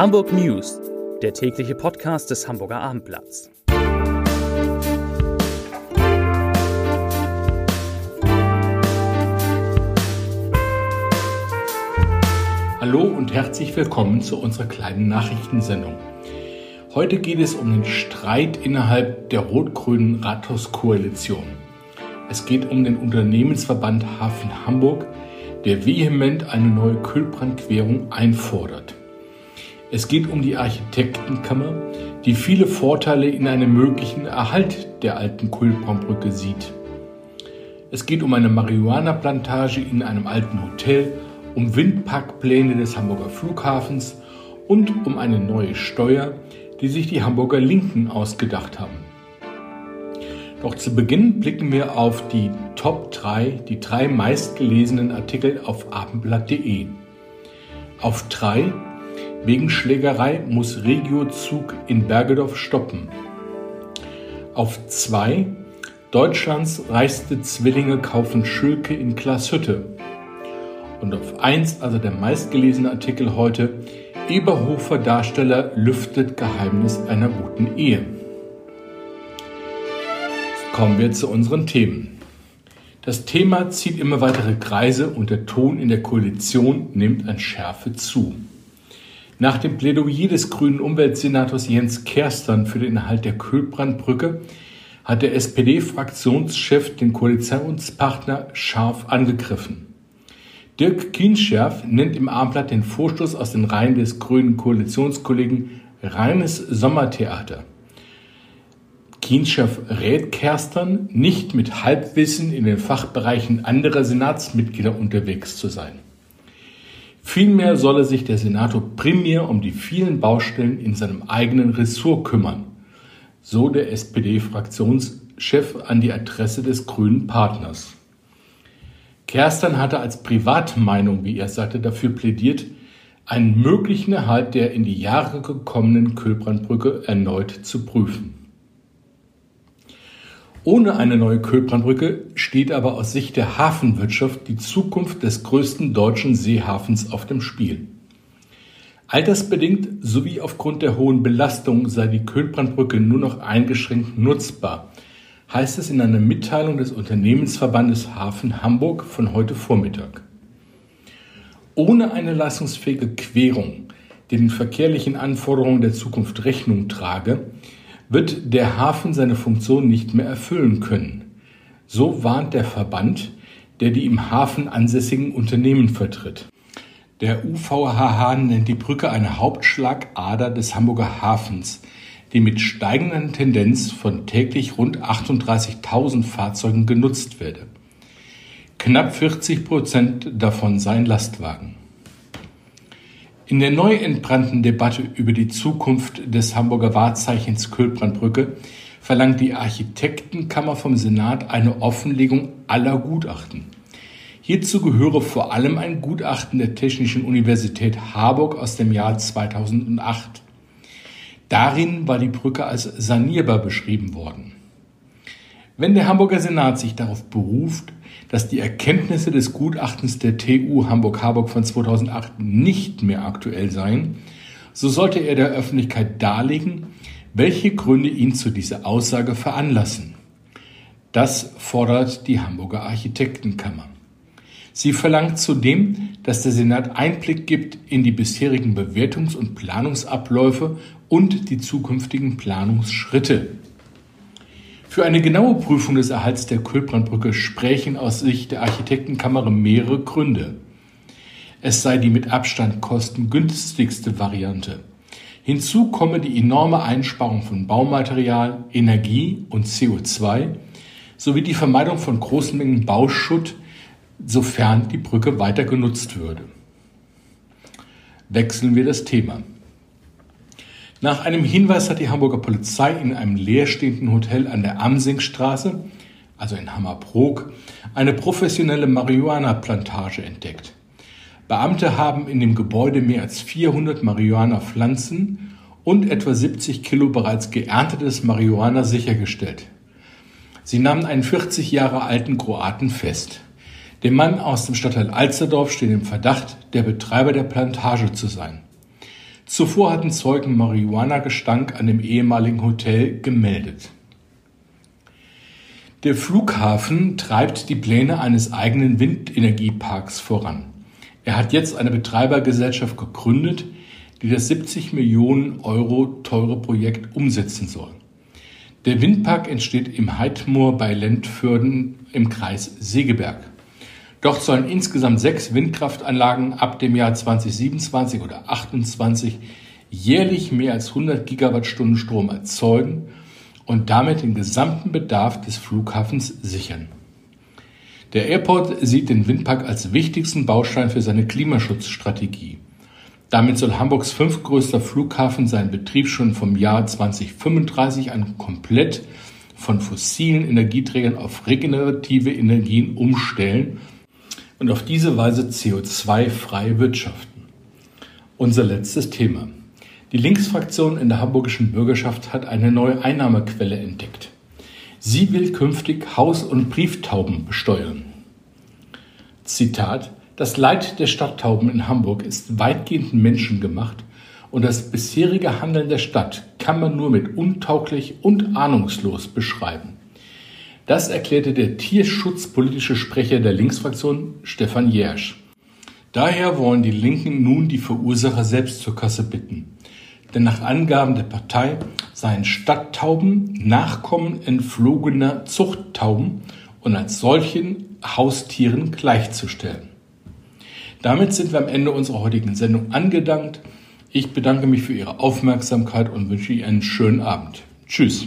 Hamburg News, der tägliche Podcast des Hamburger Abendblatts. Hallo und herzlich willkommen zu unserer kleinen Nachrichtensendung. Heute geht es um den Streit innerhalb der rot-grünen Rathauskoalition. Es geht um den Unternehmensverband Hafen Hamburg, der vehement eine neue Kühlbrandquerung einfordert. Es geht um die Architektenkammer, die viele Vorteile in einem möglichen Erhalt der alten Kühlbrandbrücke sieht. Es geht um eine Marihuana-Plantage in einem alten Hotel, um Windparkpläne des Hamburger Flughafens und um eine neue Steuer, die sich die Hamburger Linken ausgedacht haben. Doch zu Beginn blicken wir auf die Top 3, die drei meistgelesenen Artikel auf abendblatt.de. Auf 3 Wegen Schlägerei muss Regiozug in Bergedorf stoppen. Auf 2 Deutschlands reichste Zwillinge kaufen Schülke in Glashütte. Und auf 1, also der meistgelesene Artikel heute, Eberhofer Darsteller lüftet Geheimnis einer guten Ehe. Kommen wir zu unseren Themen. Das Thema zieht immer weitere Kreise und der Ton in der Koalition nimmt an Schärfe zu. Nach dem Plädoyer des grünen Umweltsenators Jens Kerstern für den Erhalt der Kühlbrandbrücke hat der SPD-Fraktionschef den Koalitionspartner scharf angegriffen. Dirk Kienscherf nennt im Abendblatt den Vorstoß aus den Reihen des grünen Koalitionskollegen reines Sommertheater. Kienscherf rät Kerstern, nicht mit Halbwissen in den Fachbereichen anderer Senatsmitglieder unterwegs zu sein. Vielmehr solle sich der Senator primär um die vielen Baustellen in seinem eigenen Ressort kümmern, so der SPD-Fraktionschef an die Adresse des grünen Partners. Kerstern hatte als Privatmeinung, wie er sagte, dafür plädiert, einen möglichen Erhalt der in die Jahre gekommenen Kölbrandbrücke erneut zu prüfen. Ohne eine neue Kölbrandbrücke steht aber aus Sicht der Hafenwirtschaft die Zukunft des größten deutschen Seehafens auf dem Spiel. Altersbedingt sowie aufgrund der hohen Belastung sei die Kölbrandbrücke nur noch eingeschränkt nutzbar, heißt es in einer Mitteilung des Unternehmensverbandes Hafen Hamburg von heute Vormittag. Ohne eine leistungsfähige Querung, die den verkehrlichen Anforderungen der Zukunft Rechnung trage, wird der Hafen seine Funktion nicht mehr erfüllen können. So warnt der Verband, der die im Hafen ansässigen Unternehmen vertritt. Der UVHH nennt die Brücke eine Hauptschlagader des Hamburger Hafens, die mit steigender Tendenz von täglich rund 38.000 Fahrzeugen genutzt werde. Knapp 40 Prozent davon seien Lastwagen. In der neu entbrannten Debatte über die Zukunft des Hamburger Wahrzeichens Kölbrandbrücke verlangt die Architektenkammer vom Senat eine Offenlegung aller Gutachten. Hierzu gehöre vor allem ein Gutachten der Technischen Universität Harburg aus dem Jahr 2008. Darin war die Brücke als sanierbar beschrieben worden. Wenn der Hamburger Senat sich darauf beruft, dass die Erkenntnisse des Gutachtens der TU Hamburg-Harburg von 2008 nicht mehr aktuell seien, so sollte er der Öffentlichkeit darlegen, welche Gründe ihn zu dieser Aussage veranlassen. Das fordert die Hamburger Architektenkammer. Sie verlangt zudem, dass der Senat Einblick gibt in die bisherigen Bewertungs- und Planungsabläufe und die zukünftigen Planungsschritte. Für eine genaue Prüfung des Erhalts der Kölbrandbrücke sprechen aus Sicht der Architektenkammer mehrere Gründe. Es sei die mit Abstand kostengünstigste Variante. Hinzu komme die enorme Einsparung von Baumaterial, Energie und CO2 sowie die Vermeidung von großen Mengen Bauschutt, sofern die Brücke weiter genutzt würde. Wechseln wir das Thema. Nach einem Hinweis hat die Hamburger Polizei in einem leerstehenden Hotel an der Amsingstraße, also in Hammerbrook, eine professionelle Marihuana-Plantage entdeckt. Beamte haben in dem Gebäude mehr als 400 Marihuana-Pflanzen und etwa 70 Kilo bereits geerntetes Marihuana sichergestellt. Sie nahmen einen 40 Jahre alten Kroaten fest. Der Mann aus dem Stadtteil Alsterdorf steht im Verdacht, der Betreiber der Plantage zu sein. Zuvor hatten Zeugen Marihuana-Gestank an dem ehemaligen Hotel gemeldet. Der Flughafen treibt die Pläne eines eigenen Windenergieparks voran. Er hat jetzt eine Betreibergesellschaft gegründet, die das 70 Millionen Euro teure Projekt umsetzen soll. Der Windpark entsteht im Heidmoor bei Lentförden im Kreis Segeberg. Dort sollen insgesamt sechs Windkraftanlagen ab dem Jahr 2027 oder 2028 jährlich mehr als 100 Gigawattstunden Strom erzeugen und damit den gesamten Bedarf des Flughafens sichern. Der Airport sieht den Windpark als wichtigsten Baustein für seine Klimaschutzstrategie. Damit soll Hamburgs fünftgrößter Flughafen seinen Betrieb schon vom Jahr 2035 an komplett von fossilen Energieträgern auf regenerative Energien umstellen und auf diese Weise CO2-frei wirtschaften. Unser letztes Thema. Die Linksfraktion in der hamburgischen Bürgerschaft hat eine neue Einnahmequelle entdeckt. Sie will künftig Haus- und Brieftauben besteuern. Zitat Das Leid der Stadttauben in Hamburg ist weitgehend menschengemacht und das bisherige Handeln der Stadt kann man nur mit untauglich und ahnungslos beschreiben. Das erklärte der tierschutzpolitische Sprecher der Linksfraktion Stefan Jersch. Daher wollen die Linken nun die Verursacher selbst zur Kasse bitten. Denn nach Angaben der Partei seien Stadttauben Nachkommen entflogener Zuchttauben und als solchen Haustieren gleichzustellen. Damit sind wir am Ende unserer heutigen Sendung angedankt. Ich bedanke mich für Ihre Aufmerksamkeit und wünsche Ihnen einen schönen Abend. Tschüss.